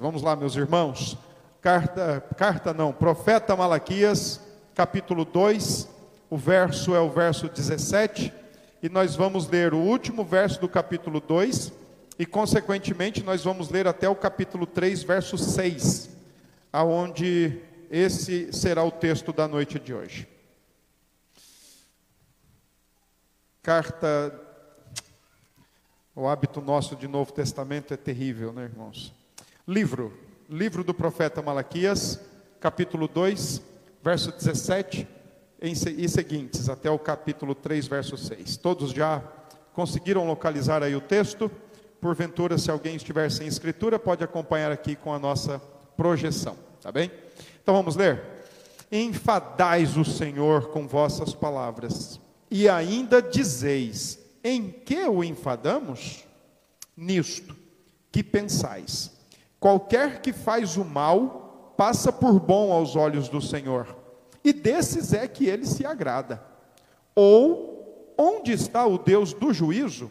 Vamos lá, meus irmãos. Carta, carta não, profeta Malaquias, capítulo 2, o verso é o verso 17, e nós vamos ler o último verso do capítulo 2, e consequentemente nós vamos ler até o capítulo 3, verso 6, aonde esse será o texto da noite de hoje. Carta o hábito nosso de Novo Testamento é terrível, né, irmãos? Livro, livro do profeta Malaquias, capítulo 2, verso 17 e seguintes, até o capítulo 3, verso 6. Todos já conseguiram localizar aí o texto? Porventura, se alguém estiver sem escritura, pode acompanhar aqui com a nossa projeção, tá bem? Então vamos ler. Enfadais o Senhor com vossas palavras, e ainda dizeis: em que o enfadamos? Nisto que pensais Qualquer que faz o mal passa por bom aos olhos do Senhor, e desses é que ele se agrada. Ou, onde está o Deus do juízo?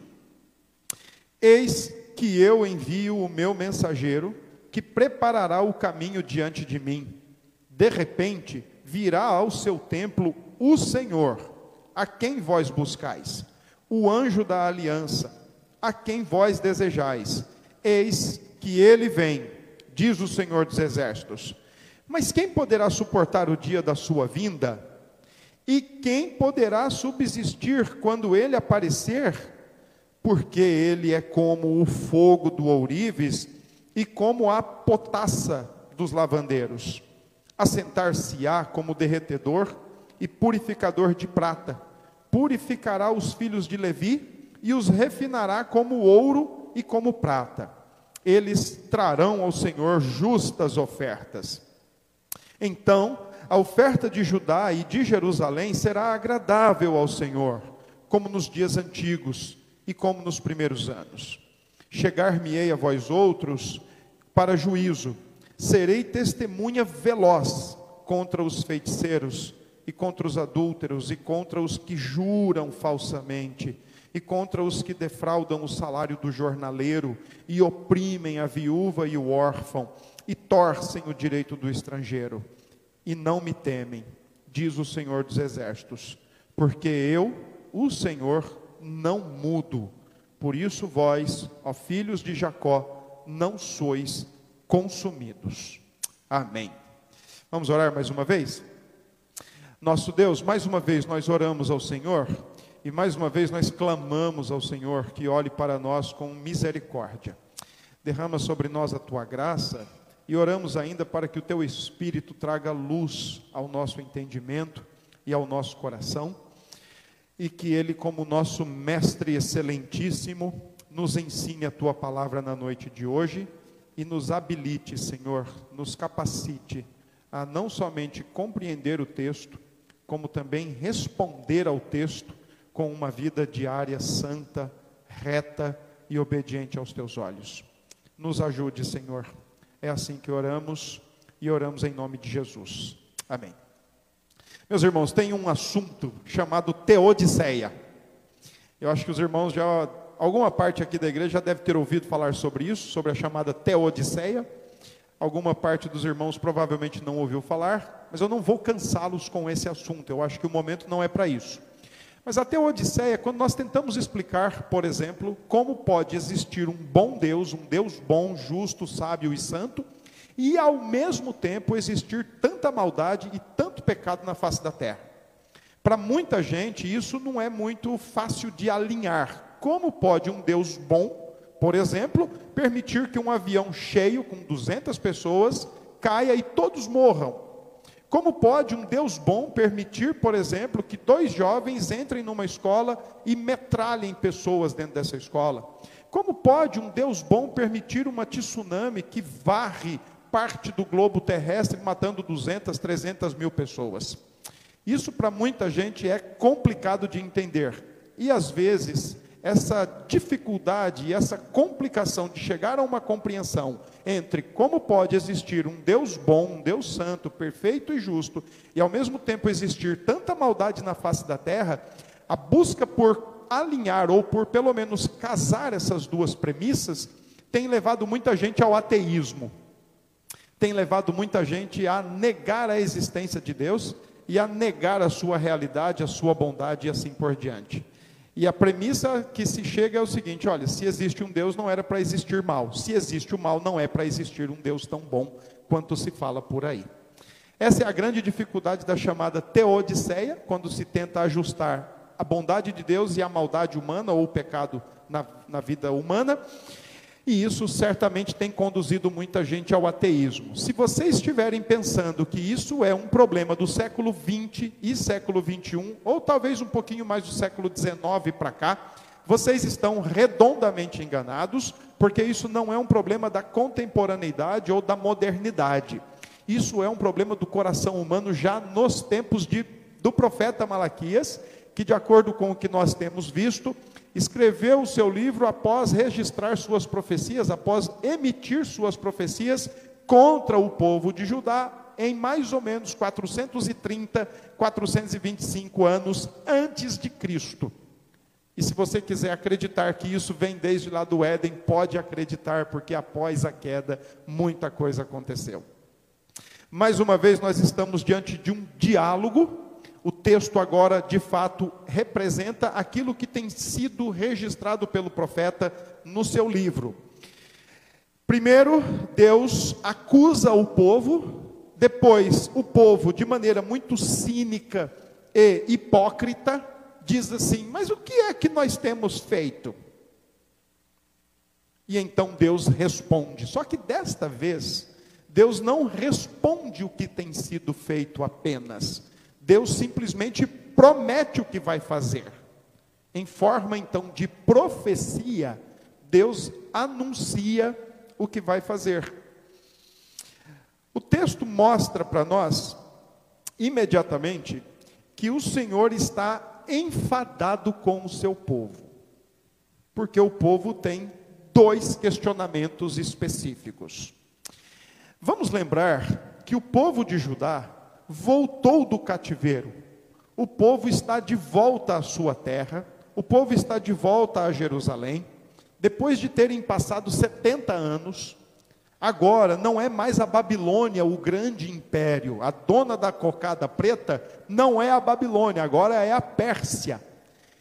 Eis que eu envio o meu mensageiro, que preparará o caminho diante de mim. De repente, virá ao seu templo o Senhor, a quem vós buscais, o anjo da aliança, a quem vós desejais. Eis que ele vem, diz o Senhor dos Exércitos. Mas quem poderá suportar o dia da sua vinda? E quem poderá subsistir quando ele aparecer? Porque ele é como o fogo do ourives e como a potassa dos lavandeiros. Assentar-se-á como derretedor e purificador de prata. Purificará os filhos de Levi e os refinará como ouro e como prata eles trarão ao Senhor justas ofertas. Então, a oferta de Judá e de Jerusalém será agradável ao Senhor, como nos dias antigos e como nos primeiros anos. Chegar-me-ei a vós outros para juízo, serei testemunha veloz contra os feiticeiros e contra os adúlteros e contra os que juram falsamente e contra os que defraudam o salário do jornaleiro e oprimem a viúva e o órfão e torcem o direito do estrangeiro. E não me temem, diz o Senhor dos Exércitos, porque eu, o Senhor, não mudo. Por isso vós, ó filhos de Jacó, não sois consumidos. Amém. Vamos orar mais uma vez? Nosso Deus, mais uma vez nós oramos ao Senhor e mais uma vez nós clamamos ao Senhor que olhe para nós com misericórdia. Derrama sobre nós a tua graça e oramos ainda para que o teu Espírito traga luz ao nosso entendimento e ao nosso coração e que ele, como nosso Mestre excelentíssimo, nos ensine a tua palavra na noite de hoje e nos habilite, Senhor, nos capacite a não somente compreender o texto, como também responder ao texto com uma vida diária santa, reta e obediente aos teus olhos. Nos ajude, Senhor. É assim que oramos e oramos em nome de Jesus. Amém. Meus irmãos, tem um assunto chamado Teodiceia. Eu acho que os irmãos já, alguma parte aqui da igreja já deve ter ouvido falar sobre isso, sobre a chamada Teodiceia. Alguma parte dos irmãos provavelmente não ouviu falar, mas eu não vou cansá-los com esse assunto. Eu acho que o momento não é para isso. Mas até a Odisseia, quando nós tentamos explicar, por exemplo, como pode existir um bom Deus, um Deus bom, justo, sábio e santo, e ao mesmo tempo existir tanta maldade e tanto pecado na face da terra. Para muita gente, isso não é muito fácil de alinhar. Como pode um Deus bom, por exemplo, permitir que um avião cheio com 200 pessoas caia e todos morram? Como pode um Deus bom permitir, por exemplo, que dois jovens entrem numa escola e metralhem pessoas dentro dessa escola? Como pode um Deus bom permitir uma tsunami que varre parte do globo terrestre, matando 200, 300 mil pessoas? Isso para muita gente é complicado de entender. E às vezes essa dificuldade essa complicação de chegar a uma compreensão entre como pode existir um Deus bom, um Deus santo, perfeito e justo, e ao mesmo tempo existir tanta maldade na face da terra, a busca por alinhar ou por pelo menos casar essas duas premissas tem levado muita gente ao ateísmo. tem levado muita gente a negar a existência de Deus e a negar a sua realidade, a sua bondade e assim por diante. E a premissa que se chega é o seguinte: olha, se existe um Deus, não era para existir mal. Se existe o mal, não é para existir um Deus tão bom quanto se fala por aí. Essa é a grande dificuldade da chamada teodiceia, quando se tenta ajustar a bondade de Deus e a maldade humana, ou o pecado na, na vida humana. E isso certamente tem conduzido muita gente ao ateísmo. Se vocês estiverem pensando que isso é um problema do século 20 e século 21, ou talvez um pouquinho mais do século 19 para cá, vocês estão redondamente enganados, porque isso não é um problema da contemporaneidade ou da modernidade. Isso é um problema do coração humano já nos tempos de, do profeta Malaquias, que, de acordo com o que nós temos visto, escreveu o seu livro após registrar suas profecias, após emitir suas profecias contra o povo de Judá, em mais ou menos 430, 425 anos antes de Cristo. E se você quiser acreditar que isso vem desde lá do Éden, pode acreditar, porque após a queda, muita coisa aconteceu. Mais uma vez, nós estamos diante de um diálogo o texto agora de fato representa aquilo que tem sido registrado pelo profeta no seu livro. Primeiro, Deus acusa o povo, depois, o povo, de maneira muito cínica e hipócrita, diz assim: Mas o que é que nós temos feito? E então Deus responde. Só que desta vez, Deus não responde o que tem sido feito apenas. Deus simplesmente promete o que vai fazer. Em forma então de profecia, Deus anuncia o que vai fazer. O texto mostra para nós, imediatamente, que o Senhor está enfadado com o seu povo, porque o povo tem dois questionamentos específicos. Vamos lembrar que o povo de Judá voltou do cativeiro. O povo está de volta à sua terra, o povo está de volta a Jerusalém, depois de terem passado 70 anos. Agora não é mais a Babilônia o grande império, a dona da cocada preta não é a Babilônia, agora é a Pérsia.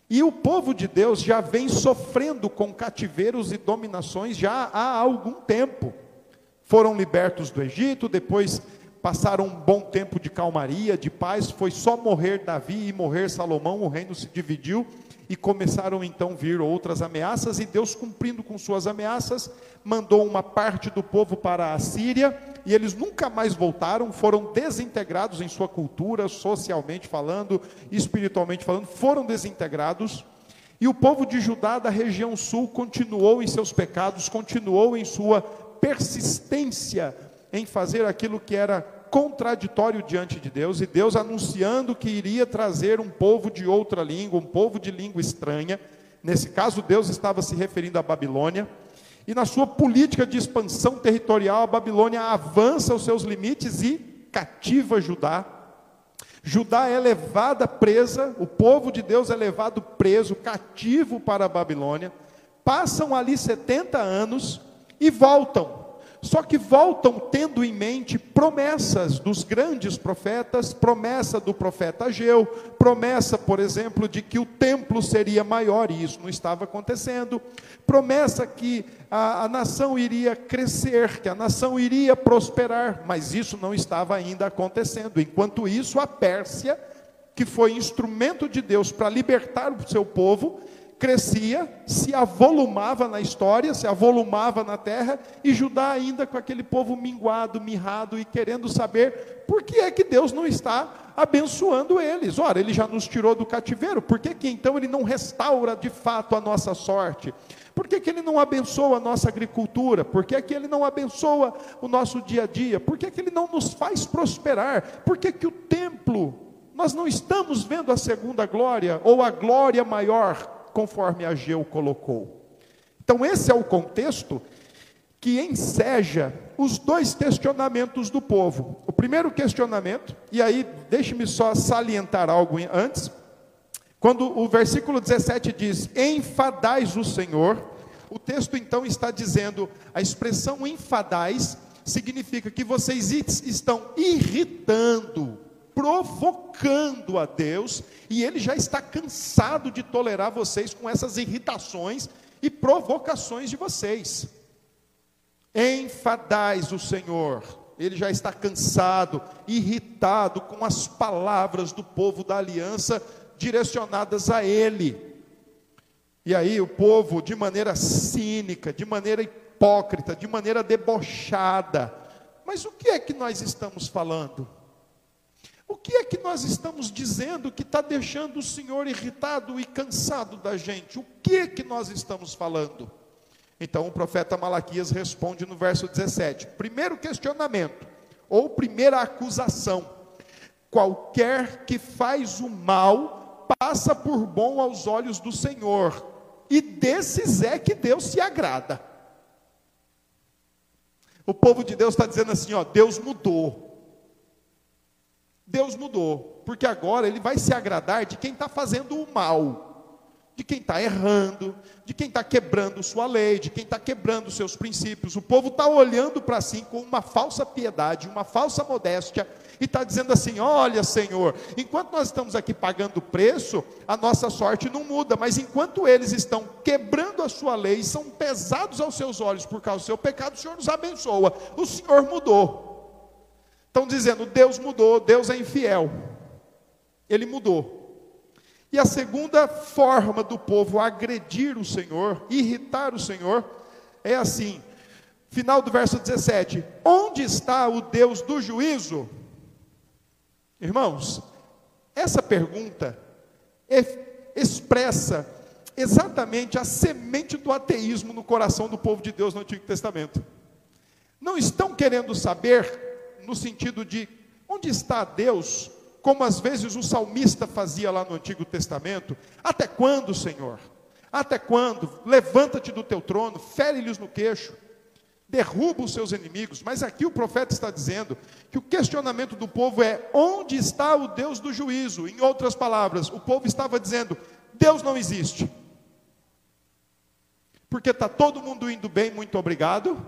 E o povo de Deus já vem sofrendo com cativeiros e dominações já há algum tempo. Foram libertos do Egito, depois passaram um bom tempo de calmaria, de paz, foi só morrer Davi e morrer Salomão, o reino se dividiu e começaram então a vir outras ameaças, e Deus, cumprindo com suas ameaças, mandou uma parte do povo para a Síria, e eles nunca mais voltaram, foram desintegrados em sua cultura, socialmente falando, espiritualmente falando, foram desintegrados. E o povo de Judá, da região sul, continuou em seus pecados, continuou em sua persistência em fazer aquilo que era contraditório diante de Deus, e Deus anunciando que iria trazer um povo de outra língua, um povo de língua estranha. Nesse caso, Deus estava se referindo à Babilônia. E na sua política de expansão territorial, a Babilônia avança os seus limites e cativa Judá. Judá é levada presa, o povo de Deus é levado preso, cativo para a Babilônia. Passam ali 70 anos e voltam só que voltam tendo em mente promessas dos grandes profetas, promessa do profeta Ageu, promessa, por exemplo, de que o templo seria maior, e isso não estava acontecendo, promessa que a, a nação iria crescer, que a nação iria prosperar, mas isso não estava ainda acontecendo. Enquanto isso, a Pérsia, que foi instrumento de Deus para libertar o seu povo, crescia, se avolumava na história, se avolumava na terra, e Judá ainda com aquele povo minguado, mirrado e querendo saber por que é que Deus não está abençoando eles. Ora, ele já nos tirou do cativeiro, por que, que então ele não restaura de fato a nossa sorte? Por que, que ele não abençoa a nossa agricultura? Por que, que ele não abençoa o nosso dia a dia? Por que, que ele não nos faz prosperar? Por que, que o templo, nós não estamos vendo a segunda glória, ou a glória maior, conforme Ageu colocou. Então, esse é o contexto que enseja os dois questionamentos do povo. O primeiro questionamento, e aí deixe-me só salientar algo antes, quando o versículo 17 diz: Enfadais o Senhor, o texto então está dizendo, a expressão enfadais significa que vocês estão irritando, provocando a Deus, e Ele já está cansado de tolerar vocês com essas irritações e provocações de vocês. Enfadais o Senhor, ele já está cansado, irritado com as palavras do povo da aliança direcionadas a ele. E aí o povo, de maneira cínica, de maneira hipócrita, de maneira debochada. Mas o que é que nós estamos falando? O que é que nós estamos dizendo que está deixando o Senhor irritado e cansado da gente? O que é que nós estamos falando? Então o profeta Malaquias responde no verso 17: primeiro questionamento, ou primeira acusação: qualquer que faz o mal passa por bom aos olhos do Senhor, e desses é que Deus se agrada. O povo de Deus está dizendo assim: ó, Deus mudou. Deus mudou, porque agora Ele vai se agradar de quem está fazendo o mal de quem está errando, de quem está quebrando sua lei, de quem está quebrando seus princípios. O povo está olhando para si com uma falsa piedade, uma falsa modéstia, e está dizendo assim: Olha, Senhor, enquanto nós estamos aqui pagando preço, a nossa sorte não muda, mas enquanto eles estão quebrando a sua lei, são pesados aos seus olhos por causa do seu pecado, o Senhor nos abençoa. O Senhor mudou. Estão dizendo: Deus mudou, Deus é infiel. Ele mudou. E a segunda forma do povo agredir o Senhor, irritar o Senhor, é assim. Final do verso 17: Onde está o Deus do juízo? Irmãos, essa pergunta expressa exatamente a semente do ateísmo no coração do povo de Deus no Antigo Testamento. Não estão querendo saber no sentido de onde está Deus como às vezes o salmista fazia lá no Antigo Testamento: Até quando, Senhor? Até quando? Levanta-te do teu trono, fere-lhes no queixo, derruba os seus inimigos. Mas aqui o profeta está dizendo que o questionamento do povo é: onde está o Deus do juízo? Em outras palavras, o povo estava dizendo: Deus não existe. Porque está todo mundo indo bem, muito obrigado,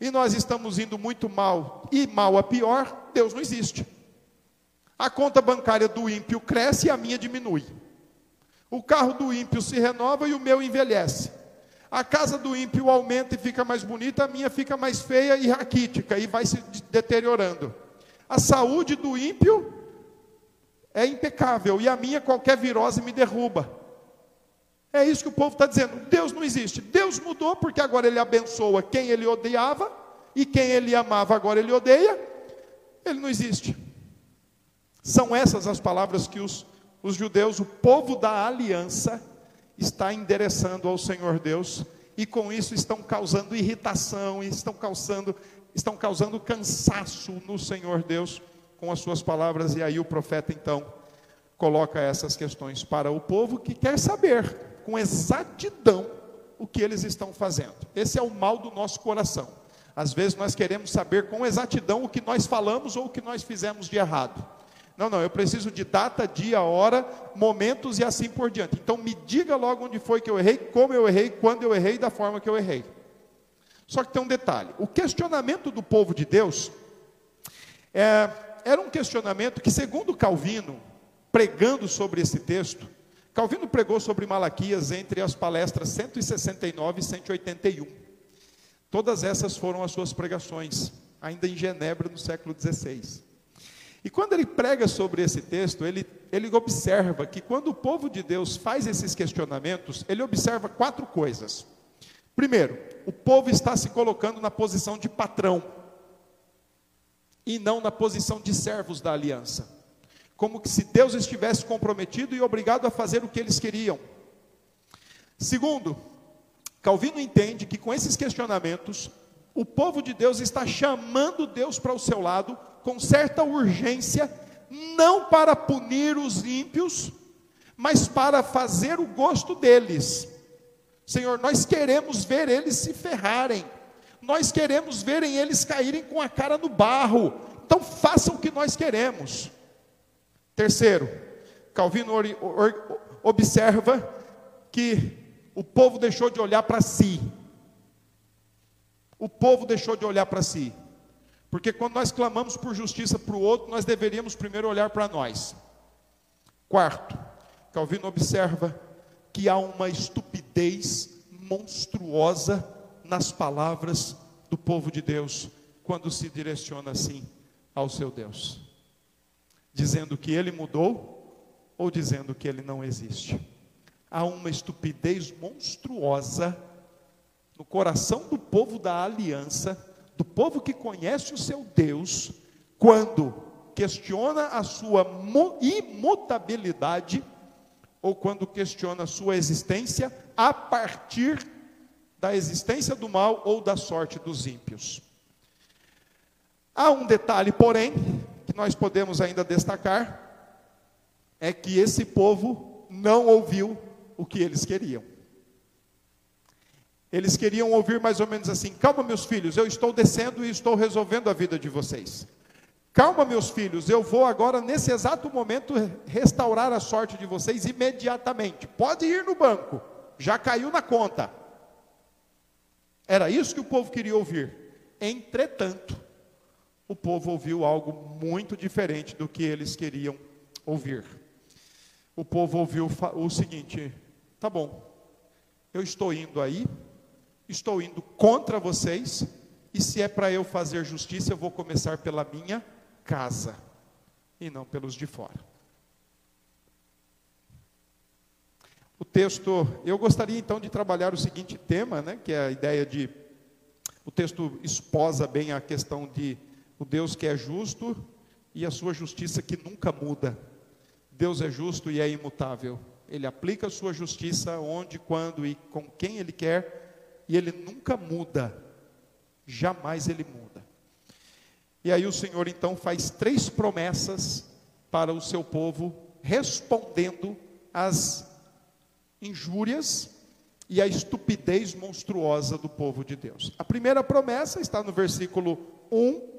e nós estamos indo muito mal, e mal a pior, Deus não existe. A conta bancária do ímpio cresce e a minha diminui. O carro do ímpio se renova e o meu envelhece. A casa do ímpio aumenta e fica mais bonita, a minha fica mais feia e raquítica e vai se deteriorando. A saúde do ímpio é impecável e a minha qualquer virose me derruba. É isso que o povo está dizendo. Deus não existe. Deus mudou porque agora ele abençoa quem ele odiava e quem ele amava agora ele odeia. Ele não existe. São essas as palavras que os, os judeus, o povo da aliança, está endereçando ao Senhor Deus, e com isso estão causando irritação, estão causando, estão causando cansaço no Senhor Deus com as suas palavras, e aí o profeta então coloca essas questões para o povo que quer saber com exatidão o que eles estão fazendo. Esse é o mal do nosso coração. Às vezes nós queremos saber com exatidão o que nós falamos ou o que nós fizemos de errado. Não, não, eu preciso de data, dia, hora, momentos e assim por diante. Então me diga logo onde foi que eu errei, como eu errei, quando eu errei, da forma que eu errei. Só que tem um detalhe: o questionamento do povo de Deus é, era um questionamento que, segundo Calvino, pregando sobre esse texto, Calvino pregou sobre Malaquias entre as palestras 169 e 181. Todas essas foram as suas pregações, ainda em Genebra, no século XVI. E quando ele prega sobre esse texto, ele, ele observa que quando o povo de Deus faz esses questionamentos, ele observa quatro coisas. Primeiro, o povo está se colocando na posição de patrão e não na posição de servos da aliança. Como que se Deus estivesse comprometido e obrigado a fazer o que eles queriam. Segundo, Calvino entende que com esses questionamentos, o povo de Deus está chamando Deus para o seu lado com certa urgência, não para punir os ímpios, mas para fazer o gosto deles. Senhor, nós queremos ver eles se ferrarem, nós queremos verem eles caírem com a cara no barro, então façam o que nós queremos. Terceiro, Calvino observa que o povo deixou de olhar para si. O povo deixou de olhar para si. Porque quando nós clamamos por justiça para o outro, nós deveríamos primeiro olhar para nós. Quarto, Calvino observa que há uma estupidez monstruosa nas palavras do povo de Deus quando se direciona assim ao seu Deus, dizendo que ele mudou ou dizendo que ele não existe. Há uma estupidez monstruosa no coração do povo da aliança do povo que conhece o seu Deus, quando questiona a sua imutabilidade, ou quando questiona a sua existência a partir da existência do mal ou da sorte dos ímpios. Há um detalhe, porém, que nós podemos ainda destacar, é que esse povo não ouviu o que eles queriam. Eles queriam ouvir mais ou menos assim: calma, meus filhos, eu estou descendo e estou resolvendo a vida de vocês. Calma, meus filhos, eu vou agora, nesse exato momento, restaurar a sorte de vocês imediatamente. Pode ir no banco, já caiu na conta. Era isso que o povo queria ouvir. Entretanto, o povo ouviu algo muito diferente do que eles queriam ouvir. O povo ouviu o seguinte: tá bom, eu estou indo aí, estou indo contra vocês, e se é para eu fazer justiça, eu vou começar pela minha casa, e não pelos de fora. O texto, eu gostaria então de trabalhar o seguinte tema, né, que é a ideia de, o texto esposa bem a questão de o Deus que é justo e a sua justiça que nunca muda. Deus é justo e é imutável. Ele aplica a sua justiça onde, quando e com quem Ele quer e ele nunca muda, jamais ele muda. E aí o Senhor então faz três promessas para o seu povo, respondendo às injúrias e à estupidez monstruosa do povo de Deus. A primeira promessa está no versículo 1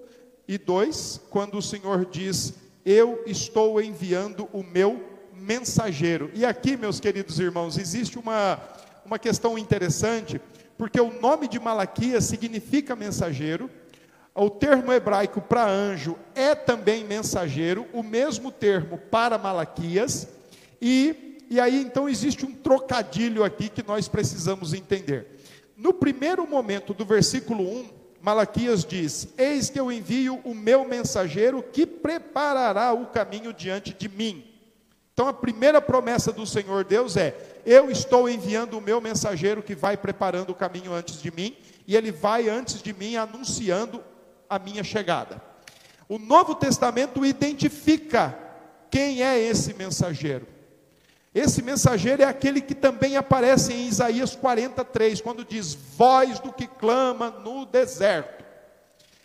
e 2, quando o Senhor diz: Eu estou enviando o meu mensageiro. E aqui, meus queridos irmãos, existe uma, uma questão interessante porque o nome de Malaquias significa mensageiro. O termo hebraico para anjo é também mensageiro, o mesmo termo para Malaquias, e, e aí então existe um trocadilho aqui que nós precisamos entender. No primeiro momento do versículo 1, Malaquias diz: Eis que eu envio o meu mensageiro que preparará o caminho diante de mim. Então a primeira promessa do Senhor Deus é: Eu estou enviando o meu mensageiro que vai preparando o caminho antes de mim, e ele vai antes de mim anunciando a minha chegada. O Novo Testamento identifica quem é esse mensageiro. Esse mensageiro é aquele que também aparece em Isaías 43, quando diz: Voz do que clama no deserto.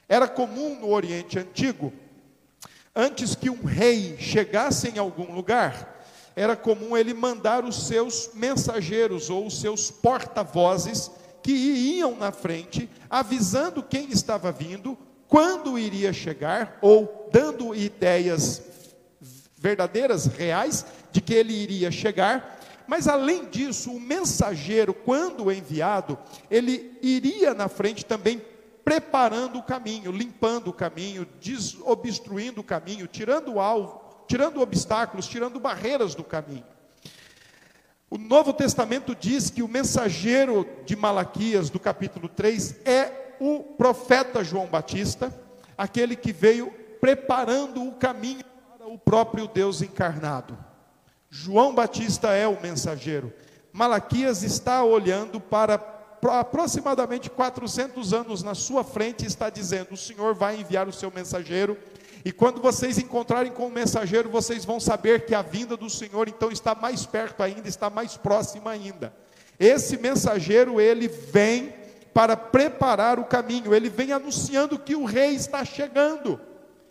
Era comum no Oriente Antigo Antes que um rei chegasse em algum lugar, era comum ele mandar os seus mensageiros ou os seus porta-vozes que iam na frente, avisando quem estava vindo, quando iria chegar, ou dando ideias verdadeiras, reais, de que ele iria chegar. Mas além disso, o mensageiro, quando enviado, ele iria na frente também preparando o caminho, limpando o caminho, desobstruindo o caminho, tirando alvo, tirando obstáculos, tirando barreiras do caminho. O Novo Testamento diz que o mensageiro de Malaquias, do capítulo 3, é o profeta João Batista, aquele que veio preparando o caminho para o próprio Deus encarnado. João Batista é o mensageiro. Malaquias está olhando para aproximadamente 400 anos na sua frente, está dizendo: O Senhor vai enviar o seu mensageiro. E quando vocês encontrarem com o mensageiro, vocês vão saber que a vinda do Senhor então está mais perto ainda, está mais próxima ainda. Esse mensageiro, ele vem para preparar o caminho, ele vem anunciando que o rei está chegando.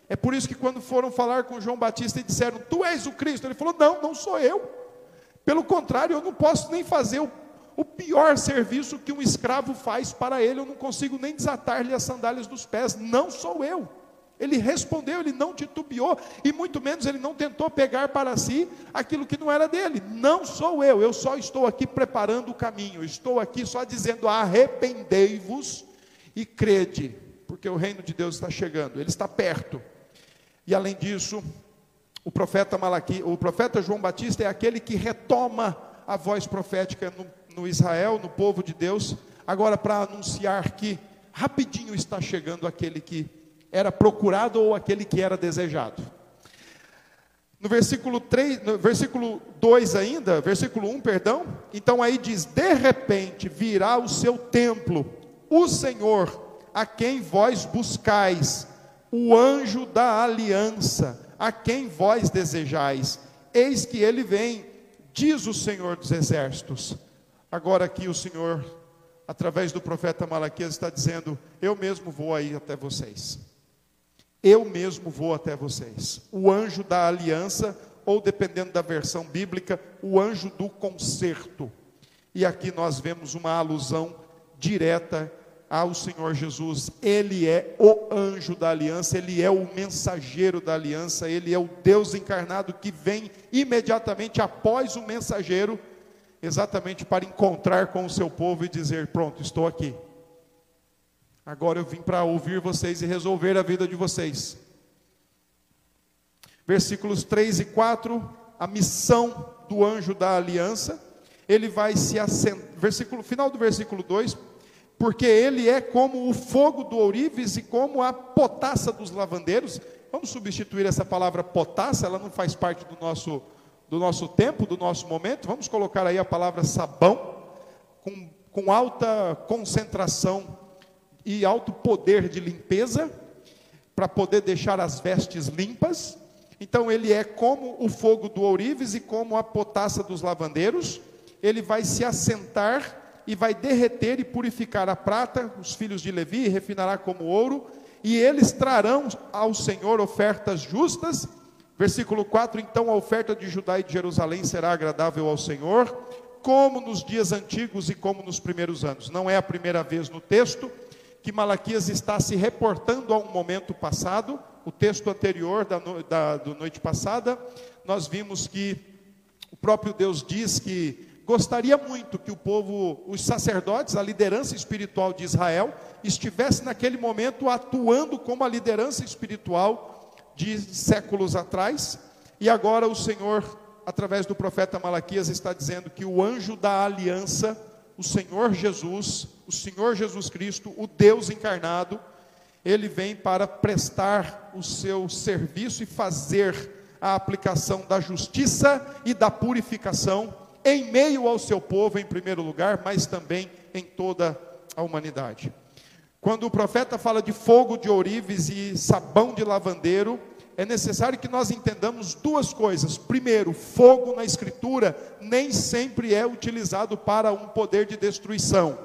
É por isso que quando foram falar com João Batista e disseram: Tu és o Cristo, ele falou: Não, não sou eu. Pelo contrário, eu não posso nem fazer o o pior serviço que um escravo faz para ele, eu não consigo nem desatar-lhe as sandálias dos pés, não sou eu. Ele respondeu, ele não titubeou, e muito menos ele não tentou pegar para si aquilo que não era dele. Não sou eu, eu só estou aqui preparando o caminho, estou aqui só dizendo: arrependei-vos e crede porque o reino de Deus está chegando, ele está perto. E além disso, o profeta Malaqui, o profeta João Batista é aquele que retoma a voz profética no, no Israel, no povo de Deus, agora para anunciar que rapidinho está chegando aquele que era procurado ou aquele que era desejado. No versículo 3, no versículo 2 ainda, versículo 1, perdão, então aí diz: "De repente virá o seu templo, o Senhor, a quem vós buscais, o anjo da aliança, a quem vós desejais. Eis que ele vem, diz o Senhor dos exércitos." Agora aqui o Senhor, através do profeta Malaquias está dizendo: "Eu mesmo vou aí até vocês." Eu mesmo vou até vocês. O anjo da aliança, ou dependendo da versão bíblica, o anjo do concerto. E aqui nós vemos uma alusão direta ao Senhor Jesus. Ele é o anjo da aliança, ele é o mensageiro da aliança, ele é o Deus encarnado que vem imediatamente após o mensageiro, exatamente para encontrar com o seu povo e dizer: Pronto, estou aqui. Agora eu vim para ouvir vocês e resolver a vida de vocês. Versículos 3 e 4, a missão do anjo da aliança. Ele vai se assentar, versículo, final do versículo 2, porque ele é como o fogo do ourives e como a potassa dos lavandeiros. Vamos substituir essa palavra potassa, ela não faz parte do nosso, do nosso tempo, do nosso momento. Vamos colocar aí a palavra sabão, com, com alta concentração e alto poder de limpeza, para poder deixar as vestes limpas. Então ele é como o fogo do ourives e como a potassa dos lavandeiros. Ele vai se assentar e vai derreter e purificar a prata, os filhos de Levi, e refinará como ouro, e eles trarão ao Senhor ofertas justas. Versículo 4: Então a oferta de Judá e de Jerusalém será agradável ao Senhor, como nos dias antigos e como nos primeiros anos. Não é a primeira vez no texto, que Malaquias está se reportando a um momento passado. O texto anterior da, da do noite passada, nós vimos que o próprio Deus diz que gostaria muito que o povo, os sacerdotes, a liderança espiritual de Israel, estivesse naquele momento atuando como a liderança espiritual de séculos atrás. E agora o Senhor, através do profeta Malaquias, está dizendo que o anjo da aliança o Senhor Jesus, o Senhor Jesus Cristo, o Deus encarnado, ele vem para prestar o seu serviço e fazer a aplicação da justiça e da purificação em meio ao seu povo, em primeiro lugar, mas também em toda a humanidade. Quando o profeta fala de fogo de ourives e sabão de lavandeiro, é necessário que nós entendamos duas coisas. Primeiro, fogo na Escritura nem sempre é utilizado para um poder de destruição.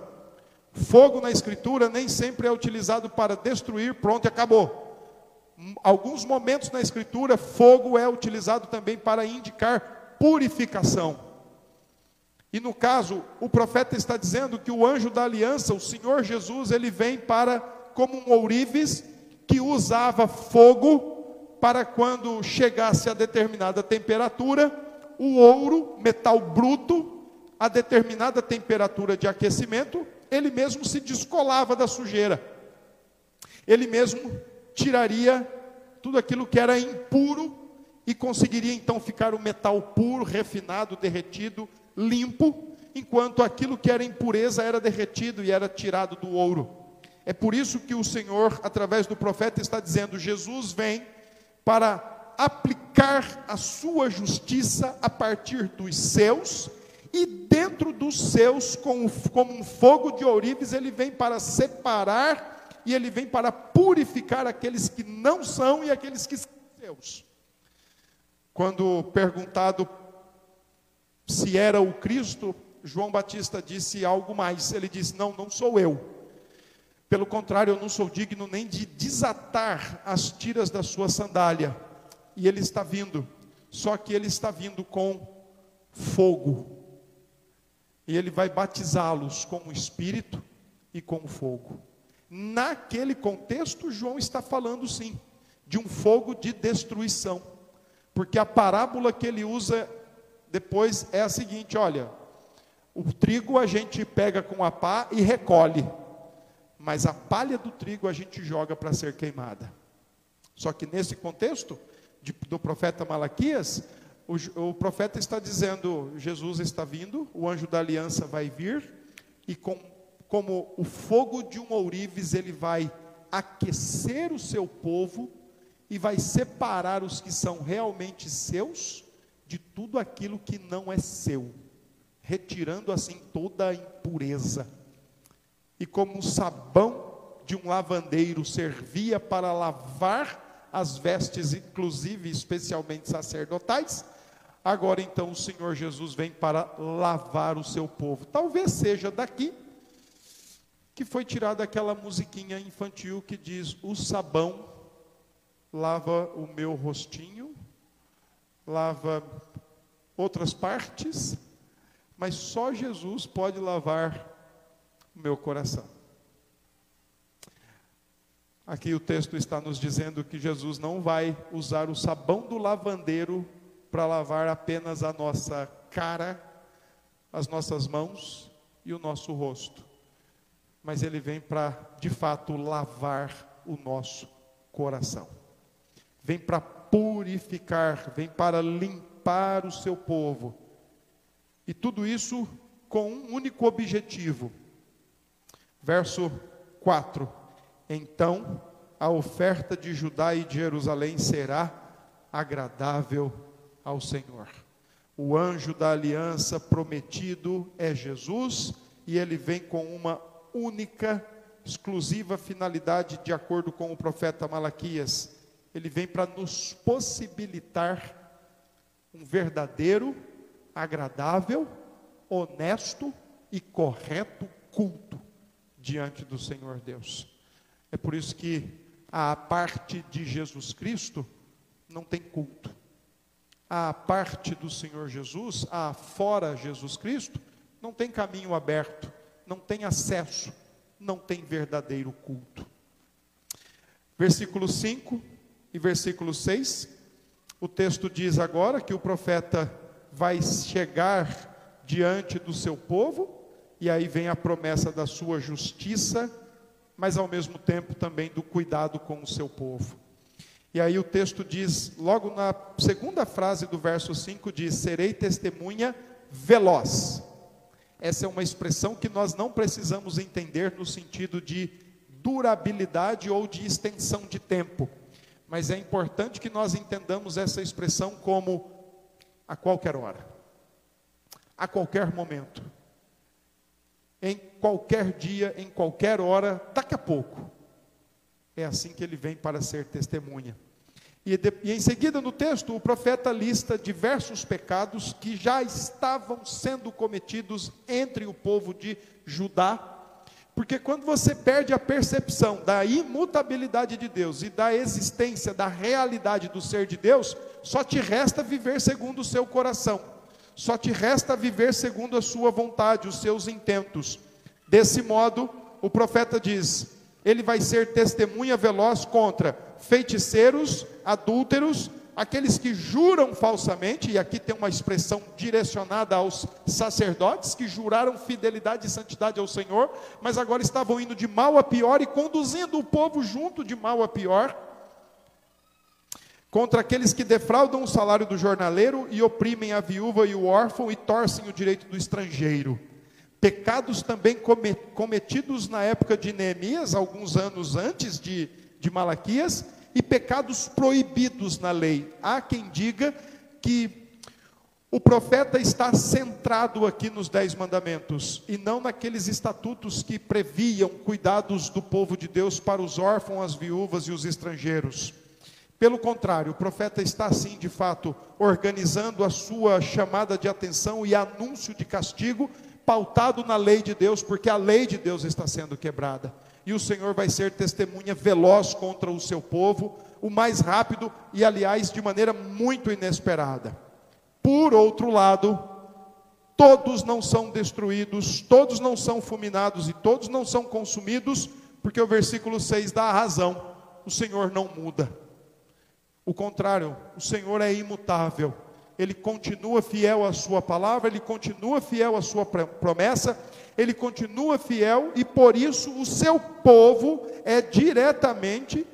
Fogo na Escritura nem sempre é utilizado para destruir, pronto e acabou. Alguns momentos na Escritura, fogo é utilizado também para indicar purificação. E no caso, o profeta está dizendo que o anjo da aliança, o Senhor Jesus, ele vem para como um ourives que usava fogo para quando chegasse a determinada temperatura, o ouro, metal bruto, a determinada temperatura de aquecimento, ele mesmo se descolava da sujeira. Ele mesmo tiraria tudo aquilo que era impuro e conseguiria então ficar o metal puro, refinado, derretido, limpo, enquanto aquilo que era impureza era derretido e era tirado do ouro. É por isso que o Senhor, através do profeta, está dizendo: Jesus vem para aplicar a sua justiça a partir dos seus, e dentro dos seus, como, um fogo de ourives, ele vem para separar e ele vem para purificar aqueles que não são e aqueles que são seus. Quando perguntado se era o Cristo, João Batista disse algo mais. Ele disse: Não, não sou eu. Pelo contrário, eu não sou digno nem de desatar as tiras da sua sandália. E ele está vindo, só que ele está vindo com fogo. E ele vai batizá-los com o Espírito e com o fogo. Naquele contexto, João está falando sim, de um fogo de destruição. Porque a parábola que ele usa depois é a seguinte: olha, o trigo a gente pega com a pá e recolhe mas a palha do trigo a gente joga para ser queimada. Só que nesse contexto de, do profeta Malaquias, o, o, profeta está dizendo: Jesus está vindo, o anjo da aliança vai vir, e com, como o fogo de um ourives, ele vai aquecer o seu povo e vai separar os que são realmente seus de tudo aquilo que não é seu, retirando assim toda a impureza. E como um sabão de um lavandeiro servia para lavar as vestes, inclusive especialmente sacerdotais, agora então o Senhor Jesus vem para lavar o seu povo. Talvez seja daqui que foi tirada aquela musiquinha infantil que diz: O sabão lava o meu rostinho, lava outras partes, mas só Jesus pode lavar o meu coração. Aqui o texto está nos dizendo que Jesus não vai usar o sabão do lavandeiro para lavar apenas a nossa cara, as nossas mãos e o nosso rosto, mas ele vem para, de fato, lavar o nosso coração, vem para purificar, vem para limpar o seu povo, e tudo isso com um único objetivo. Verso 4: Então a oferta de Judá e de Jerusalém será agradável ao Senhor. O anjo da aliança prometido é Jesus, e ele vem com uma única, exclusiva finalidade, de acordo com o profeta Malaquias. Ele vem para nos possibilitar um verdadeiro, agradável, honesto e correto culto diante do Senhor Deus. É por isso que a parte de Jesus Cristo não tem culto. A parte do Senhor Jesus, a fora Jesus Cristo, não tem caminho aberto não tem acesso, não tem verdadeiro culto. Versículo 5 e versículo 6, o texto diz agora que o profeta vai chegar diante do seu povo, e aí vem a promessa da sua justiça, mas ao mesmo tempo também do cuidado com o seu povo. E aí o texto diz, logo na segunda frase do verso 5, diz: Serei testemunha veloz. Essa é uma expressão que nós não precisamos entender no sentido de durabilidade ou de extensão de tempo. Mas é importante que nós entendamos essa expressão como a qualquer hora, a qualquer momento, em qualquer dia, em qualquer hora, daqui a pouco. É assim que ele vem para ser testemunha. E, de, e, em seguida no texto, o profeta lista diversos pecados que já estavam sendo cometidos entre o povo de Judá. Porque quando você perde a percepção da imutabilidade de Deus e da existência, da realidade do ser de Deus, só te resta viver segundo o seu coração, só te resta viver segundo a sua vontade, os seus intentos. Desse modo, o profeta diz: ele vai ser testemunha veloz contra feiticeiros, adúlteros, aqueles que juram falsamente, e aqui tem uma expressão direcionada aos sacerdotes que juraram fidelidade e santidade ao Senhor, mas agora estavam indo de mal a pior e conduzindo o povo junto de mal a pior. Contra aqueles que defraudam o salário do jornaleiro e oprimem a viúva e o órfão e torcem o direito do estrangeiro pecados também cometidos na época de Neemias, alguns anos antes de, de Malaquias, e pecados proibidos na lei. Há quem diga que o profeta está centrado aqui nos Dez Mandamentos e não naqueles estatutos que previam cuidados do povo de Deus para os órfãos, as viúvas e os estrangeiros. Pelo contrário, o profeta está, sim, de fato, organizando a sua chamada de atenção e anúncio de castigo pautado na lei de Deus, porque a lei de Deus está sendo quebrada. E o Senhor vai ser testemunha veloz contra o seu povo, o mais rápido e, aliás, de maneira muito inesperada. Por outro lado, todos não são destruídos, todos não são fulminados e todos não são consumidos, porque o versículo 6 dá a razão: o Senhor não muda. O contrário, o Senhor é imutável ele continua fiel à sua palavra, ele continua fiel à sua promessa, ele continua fiel e por isso o seu povo é diretamente,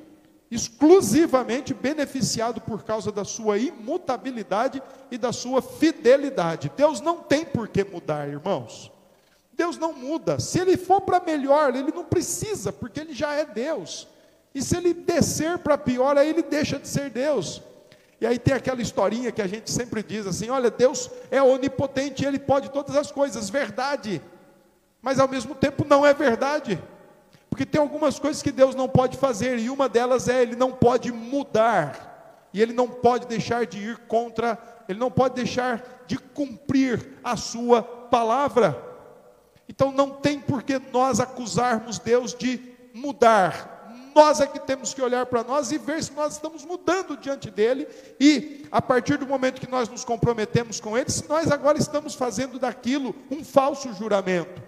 exclusivamente beneficiado por causa da sua imutabilidade e da sua fidelidade. Deus não tem por que mudar, irmãos. Deus não muda. Se ele for para melhor, ele não precisa, porque ele já é Deus. E se ele descer para pior, aí ele deixa de ser Deus. E aí tem aquela historinha que a gente sempre diz assim: olha, Deus é onipotente, Ele pode todas as coisas, verdade. Mas ao mesmo tempo não é verdade. Porque tem algumas coisas que Deus não pode fazer, e uma delas é Ele não pode mudar, e Ele não pode deixar de ir contra, Ele não pode deixar de cumprir a Sua palavra. Então não tem por que nós acusarmos Deus de mudar, nós é que temos que olhar para nós e ver se nós estamos mudando diante dele, e a partir do momento que nós nos comprometemos com ele, se nós agora estamos fazendo daquilo um falso juramento.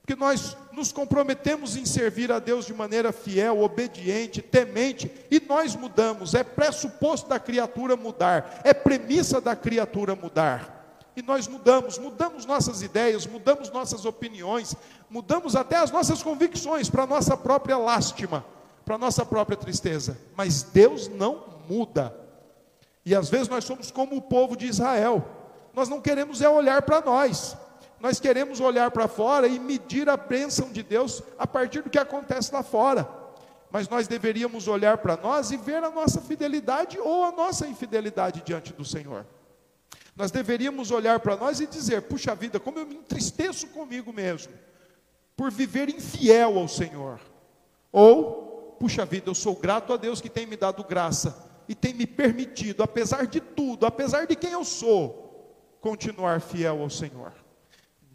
Porque nós nos comprometemos em servir a Deus de maneira fiel, obediente, temente, e nós mudamos, é pressuposto da criatura mudar, é premissa da criatura mudar. E nós mudamos, mudamos nossas ideias, mudamos nossas opiniões, mudamos até as nossas convicções para nossa própria lástima para nossa própria tristeza. Mas Deus não muda. E às vezes nós somos como o povo de Israel. Nós não queremos é olhar para nós. Nós queremos olhar para fora e medir a bênção de Deus a partir do que acontece lá fora. Mas nós deveríamos olhar para nós e ver a nossa fidelidade ou a nossa infidelidade diante do Senhor. Nós deveríamos olhar para nós e dizer: puxa vida, como eu me entristeço comigo mesmo, por viver infiel ao Senhor. Ou puxa vida, eu sou grato a Deus que tem me dado graça e tem me permitido, apesar de tudo, apesar de quem eu sou, continuar fiel ao Senhor.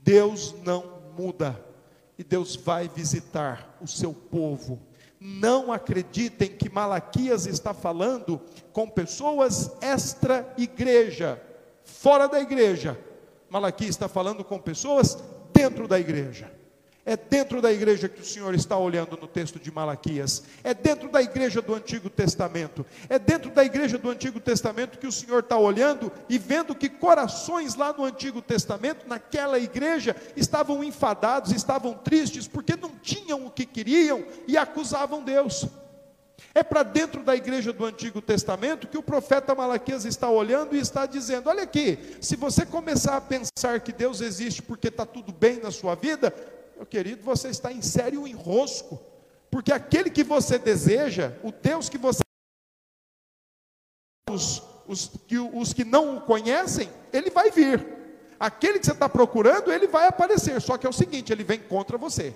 Deus não muda e Deus vai visitar o seu povo. Não acreditem que Malaquias está falando com pessoas extra-igreja, fora da igreja. Malaquias está falando com pessoas dentro da igreja. É dentro da igreja que o Senhor está olhando no texto de Malaquias. É dentro da igreja do Antigo Testamento. É dentro da igreja do Antigo Testamento que o Senhor está olhando e vendo que corações lá no Antigo Testamento, naquela igreja, estavam enfadados, estavam tristes, porque não tinham o que queriam e acusavam Deus. É para dentro da igreja do Antigo Testamento que o profeta Malaquias está olhando e está dizendo: olha aqui, se você começar a pensar que Deus existe porque está tudo bem na sua vida, meu querido, você está em sério enrosco, porque aquele que você deseja, o Deus que você. Os, os, que, os que não o conhecem, ele vai vir. Aquele que você está procurando, ele vai aparecer. Só que é o seguinte: ele vem contra você.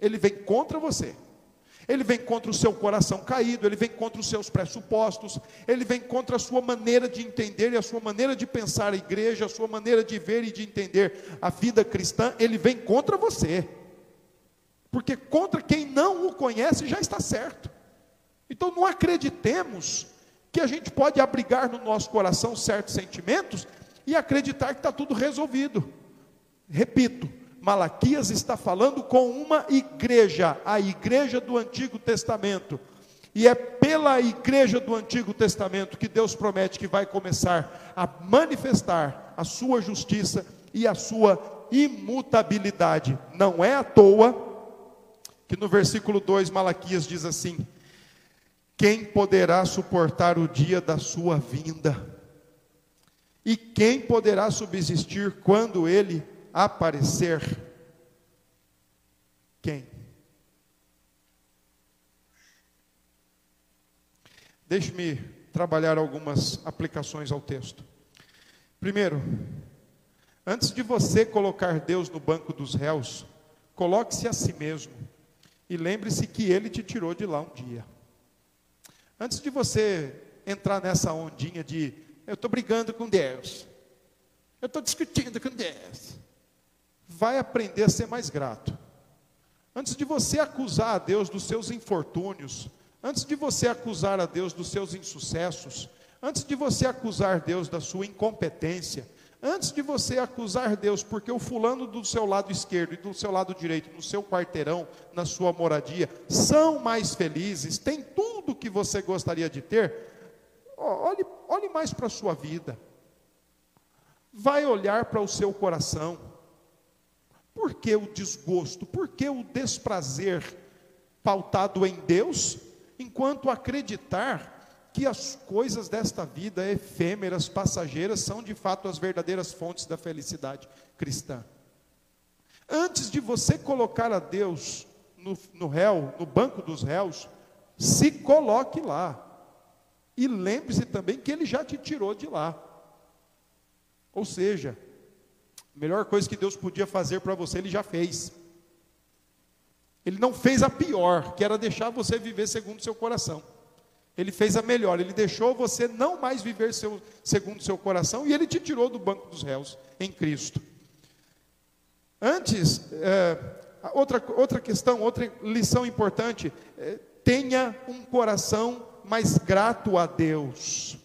Ele vem contra você. Ele vem contra o seu coração caído, ele vem contra os seus pressupostos, ele vem contra a sua maneira de entender e a sua maneira de pensar a igreja, a sua maneira de ver e de entender a vida cristã, ele vem contra você. Porque contra quem não o conhece já está certo. Então não acreditemos que a gente pode abrigar no nosso coração certos sentimentos e acreditar que está tudo resolvido. Repito, Malaquias está falando com uma igreja, a igreja do Antigo Testamento. E é pela igreja do Antigo Testamento que Deus promete que vai começar a manifestar a sua justiça e a sua imutabilidade. Não é à toa que no versículo 2 Malaquias diz assim: Quem poderá suportar o dia da sua vinda? E quem poderá subsistir quando ele aparecer quem? Deixe-me trabalhar algumas aplicações ao texto. Primeiro, antes de você colocar Deus no banco dos réus, coloque-se a si mesmo e lembre-se que Ele te tirou de lá um dia. Antes de você entrar nessa ondinha de eu estou brigando com Deus, eu estou discutindo com Deus, vai aprender a ser mais grato. Antes de você acusar a Deus dos seus infortúnios, antes de você acusar a Deus dos seus insucessos, antes de você acusar Deus da sua incompetência, antes de você acusar Deus porque o fulano do seu lado esquerdo e do seu lado direito, no seu quarteirão, na sua moradia, são mais felizes, têm tudo que você gostaria de ter, olhe, olhe mais para a sua vida. Vai olhar para o seu coração. Por que o desgosto? Por que o desprazer pautado em Deus, enquanto acreditar que as coisas desta vida efêmeras, passageiras, são de fato as verdadeiras fontes da felicidade cristã? Antes de você colocar a Deus no, no réu, no banco dos réus, se coloque lá. E lembre-se também que ele já te tirou de lá. Ou seja, a melhor coisa que Deus podia fazer para você, ele já fez. Ele não fez a pior, que era deixar você viver segundo o seu coração. Ele fez a melhor, ele deixou você não mais viver seu, segundo o seu coração e ele te tirou do banco dos réus em Cristo. Antes, é, outra, outra questão, outra lição importante, é, tenha um coração mais grato a Deus.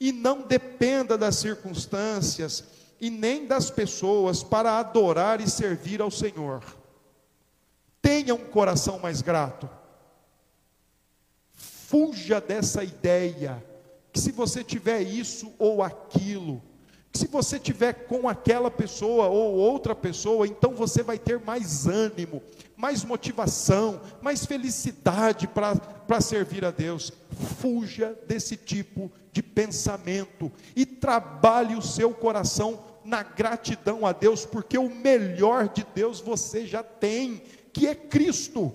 E não dependa das circunstâncias e nem das pessoas para adorar e servir ao Senhor. Tenha um coração mais grato. Fuja dessa ideia que se você tiver isso ou aquilo, se você tiver com aquela pessoa ou outra pessoa, então você vai ter mais ânimo, mais motivação, mais felicidade para servir a Deus. Fuja desse tipo de pensamento e trabalhe o seu coração na gratidão a Deus, porque o melhor de Deus você já tem, que é Cristo.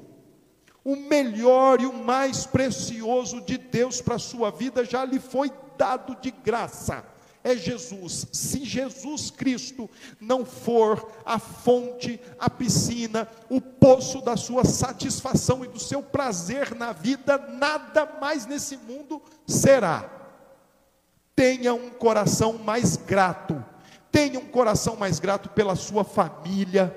O melhor e o mais precioso de Deus para a sua vida já lhe foi dado de graça é Jesus. Se Jesus Cristo não for a fonte, a piscina, o poço da sua satisfação e do seu prazer na vida, nada mais nesse mundo será. Tenha um coração mais grato. Tenha um coração mais grato pela sua família,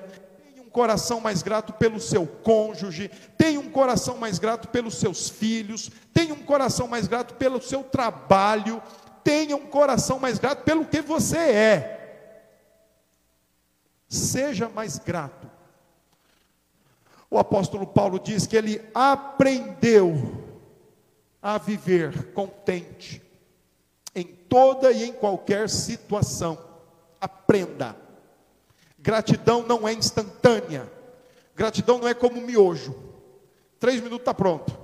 um coração mais grato pelo seu cônjuge, tenha um coração mais grato pelos seus filhos, tenha um coração mais grato pelo seu trabalho, tenha um coração mais grato pelo que você é. Seja mais grato. O apóstolo Paulo diz que ele aprendeu a viver contente em toda e em qualquer situação. Aprenda. Gratidão não é instantânea. Gratidão não é como miojo. Três minutos está pronto.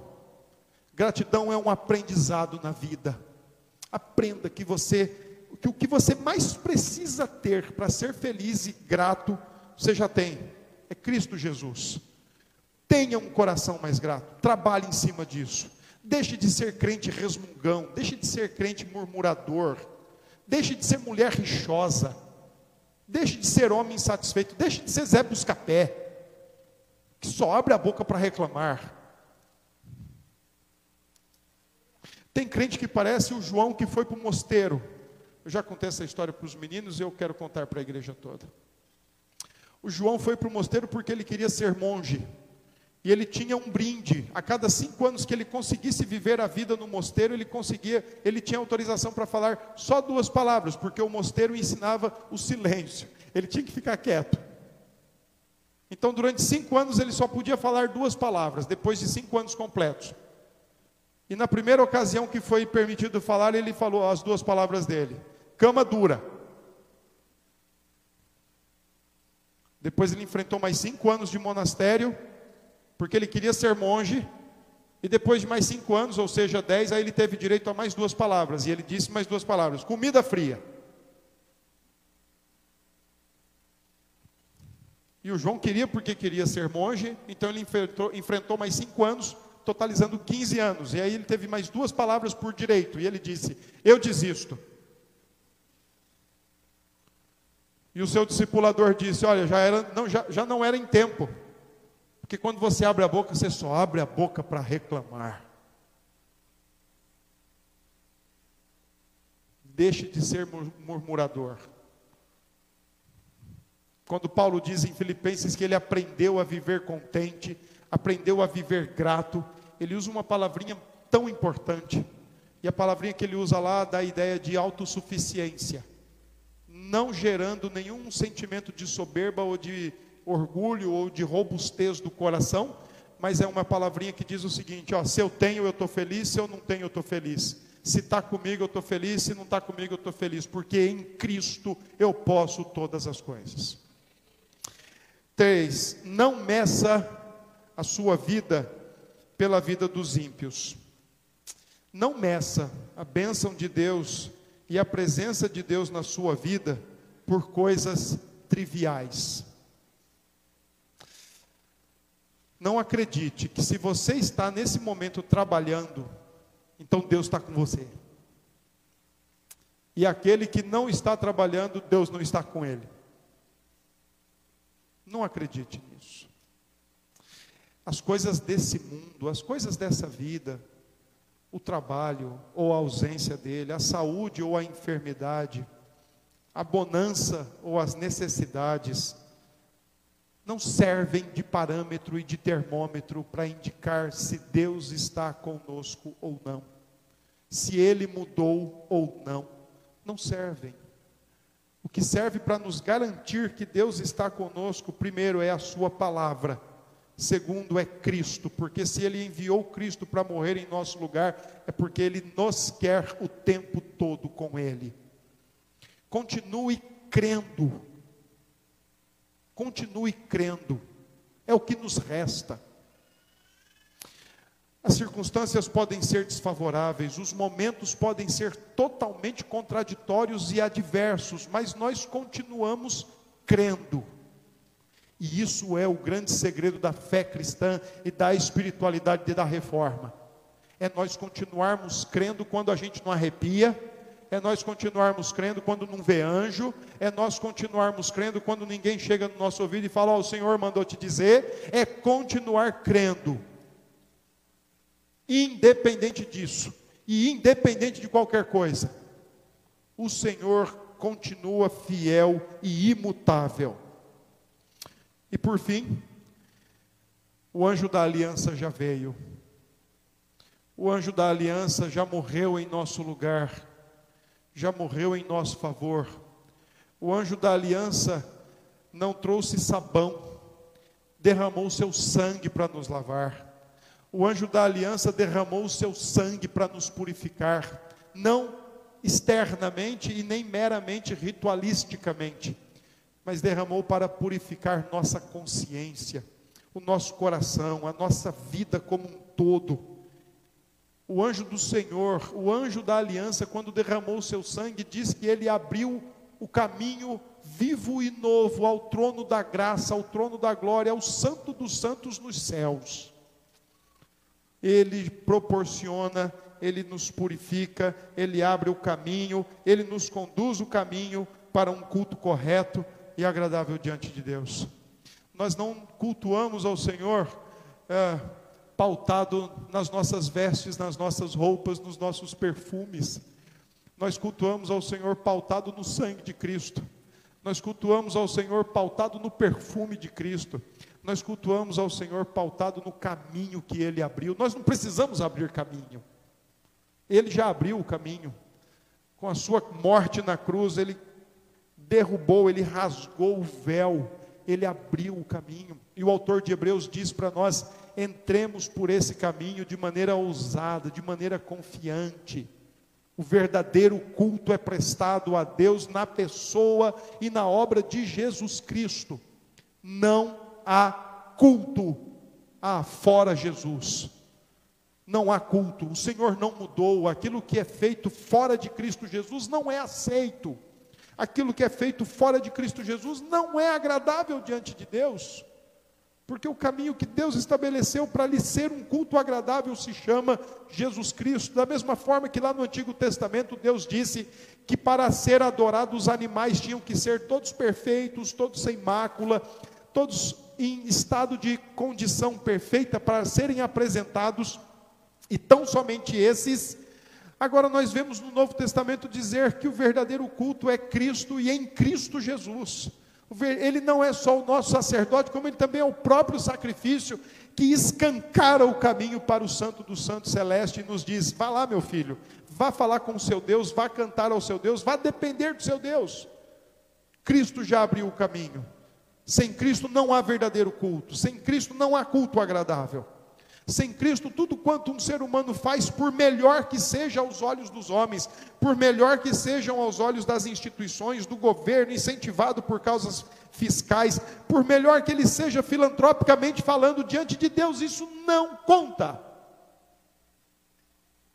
Gratidão é um aprendizado na vida. Aprenda que você, que o que você mais precisa ter para ser feliz e grato, você já tem. É Cristo Jesus. Tenha um coração mais grato. Trabalhe em cima disso. Deixe de ser crente resmungão. Deixe de ser crente murmurador. Deixe de ser mulher rixosa. Deixe de ser homem insatisfeito. Deixe de ser Zé Buscapé. Que só abre a boca para reclamar. Tem crente que parece o João que foi para o mosteiro. Eu já contei essa história para os meninos e eu quero contar para a igreja toda. O João foi para o mosteiro porque ele queria ser monge. E ele tinha um brinde. A cada cinco anos que ele conseguisse viver a vida no mosteiro, ele conseguia, ele tinha autorização para falar só duas palavras, porque o mosteiro ensinava o silêncio. Ele tinha que ficar quieto. Então, durante cinco anos, ele só podia falar duas palavras, depois de cinco anos completos. E na primeira ocasião que foi permitido falar, ele falou as duas palavras dele: cama dura. Depois ele enfrentou mais cinco anos de monastério, porque ele queria ser monge. E depois de mais cinco anos, ou seja, dez, aí ele teve direito a mais duas palavras. E ele disse mais duas palavras: comida fria. E o João queria porque queria ser monge, então ele enfrentou, enfrentou mais cinco anos totalizando 15 anos. E aí ele teve mais duas palavras por direito. E ele disse: Eu desisto. E o seu discipulador disse: Olha, já, era, não, já, já não era em tempo. Porque quando você abre a boca, você só abre a boca para reclamar. Deixe de ser murmurador. Quando Paulo diz em Filipenses que ele aprendeu a viver contente, aprendeu a viver grato, ele usa uma palavrinha tão importante. E a palavrinha que ele usa lá dá a ideia de autossuficiência, não gerando nenhum sentimento de soberba ou de orgulho ou de robustez do coração, mas é uma palavrinha que diz o seguinte: ó, se eu tenho, eu estou feliz, se eu não tenho, eu estou feliz. Se está comigo, eu estou feliz. Se não está comigo, eu estou feliz. Porque em Cristo eu posso todas as coisas. Três, não meça a sua vida pela vida dos ímpios. Não meça a bênção de Deus e a presença de Deus na sua vida por coisas triviais. Não acredite que se você está nesse momento trabalhando, então Deus está com você. E aquele que não está trabalhando, Deus não está com ele. Não acredite. As coisas desse mundo, as coisas dessa vida, o trabalho ou a ausência dele, a saúde ou a enfermidade, a bonança ou as necessidades, não servem de parâmetro e de termômetro para indicar se Deus está conosco ou não, se Ele mudou ou não, não servem. O que serve para nos garantir que Deus está conosco, primeiro é a Sua palavra, segundo é Cristo, porque se Ele enviou Cristo para morrer em nosso lugar, é porque Ele nos quer o tempo todo com Ele. Continue crendo Continue crendo, é o que nos resta. As circunstâncias podem ser desfavoráveis, os momentos podem ser totalmente contraditórios e adversos, mas nós continuamos crendo. E isso é o grande segredo da fé cristã e da espiritualidade da reforma. É nós continuarmos crendo quando a gente não arrepia, é nós continuarmos crendo quando não vê anjo, é nós continuarmos crendo quando ninguém chega no nosso ouvido e fala: Ó, oh, o Senhor mandou te dizer, é continuar crendo, independente disso, e independente de qualquer coisa, o Senhor continua fiel e imutável. E por fim, o anjo da aliança já veio. O anjo da aliança já morreu em nosso lugar já morreu em nosso favor. O anjo da aliança não trouxe sabão, derramou seu sangue para nos lavar. O anjo da aliança derramou seu sangue para nos purificar, não externamente e nem meramente ritualisticamente, mas derramou para purificar nossa consciência, o nosso coração, a nossa vida como um todo o anjo do Senhor, o anjo da aliança, quando derramou o seu sangue, diz que ele abriu o caminho vivo e novo ao trono da graça, ao trono da glória, ao santo dos santos nos céus. Ele proporciona, ele nos purifica, ele abre o caminho, ele nos conduz o caminho para um culto correto e agradável diante de Deus. Nós não cultuamos ao Senhor. É, pautado nas nossas vestes, nas nossas roupas, nos nossos perfumes. Nós cultuamos ao Senhor pautado no sangue de Cristo. Nós cultuamos ao Senhor pautado no perfume de Cristo. Nós cultuamos ao Senhor pautado no caminho que Ele abriu. Nós não precisamos abrir caminho. Ele já abriu o caminho. Com a sua morte na cruz, Ele derrubou, Ele rasgou o véu, Ele abriu o caminho. E o autor de Hebreus diz para nós entremos por esse caminho de maneira ousada, de maneira confiante. O verdadeiro culto é prestado a Deus na pessoa e na obra de Jesus Cristo. Não há culto a fora Jesus. Não há culto. O Senhor não mudou. Aquilo que é feito fora de Cristo Jesus não é aceito. Aquilo que é feito fora de Cristo Jesus não é agradável diante de Deus porque o caminho que Deus estabeleceu para lhe ser um culto agradável se chama Jesus Cristo. Da mesma forma que lá no Antigo Testamento Deus disse que para ser adorado os animais tinham que ser todos perfeitos, todos sem mácula, todos em estado de condição perfeita para serem apresentados, e tão somente esses. Agora nós vemos no Novo Testamento dizer que o verdadeiro culto é Cristo e em Cristo Jesus. Ele não é só o nosso sacerdote, como ele também é o próprio sacrifício que escancara o caminho para o Santo do Santo Celeste e nos diz: vá lá, meu filho, vá falar com o seu Deus, vá cantar ao seu Deus, vá depender do seu Deus. Cristo já abriu o caminho. Sem Cristo não há verdadeiro culto, sem Cristo não há culto agradável. Sem Cristo, tudo quanto um ser humano faz, por melhor que seja aos olhos dos homens, por melhor que sejam aos olhos das instituições, do governo, incentivado por causas fiscais, por melhor que ele seja filantropicamente falando diante de Deus, isso não conta.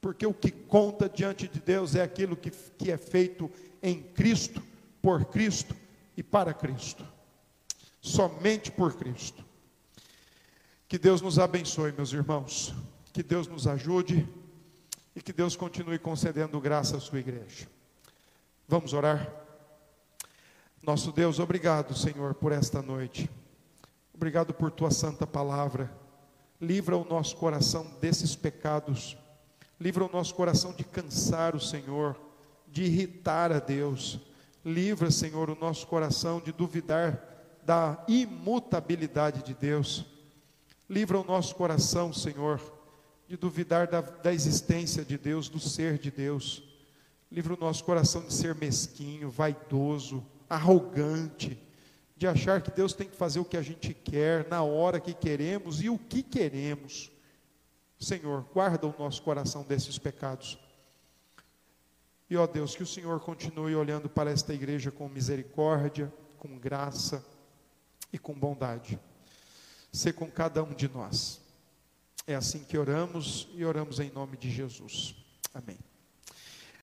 Porque o que conta diante de Deus é aquilo que, que é feito em Cristo, por Cristo e para Cristo. Somente por Cristo. Que Deus nos abençoe, meus irmãos. Que Deus nos ajude e que Deus continue concedendo graça à sua igreja. Vamos orar. Nosso Deus, obrigado, Senhor, por esta noite. Obrigado por tua santa palavra. Livra o nosso coração desses pecados. Livra o nosso coração de cansar o Senhor, de irritar a Deus. Livra, Senhor, o nosso coração de duvidar da imutabilidade de Deus. Livra o nosso coração, Senhor, de duvidar da, da existência de Deus, do ser de Deus. Livra o nosso coração de ser mesquinho, vaidoso, arrogante, de achar que Deus tem que fazer o que a gente quer, na hora que queremos e o que queremos. Senhor, guarda o nosso coração desses pecados. E ó Deus, que o Senhor continue olhando para esta igreja com misericórdia, com graça e com bondade ser com cada um de nós. É assim que oramos e oramos em nome de Jesus. Amém.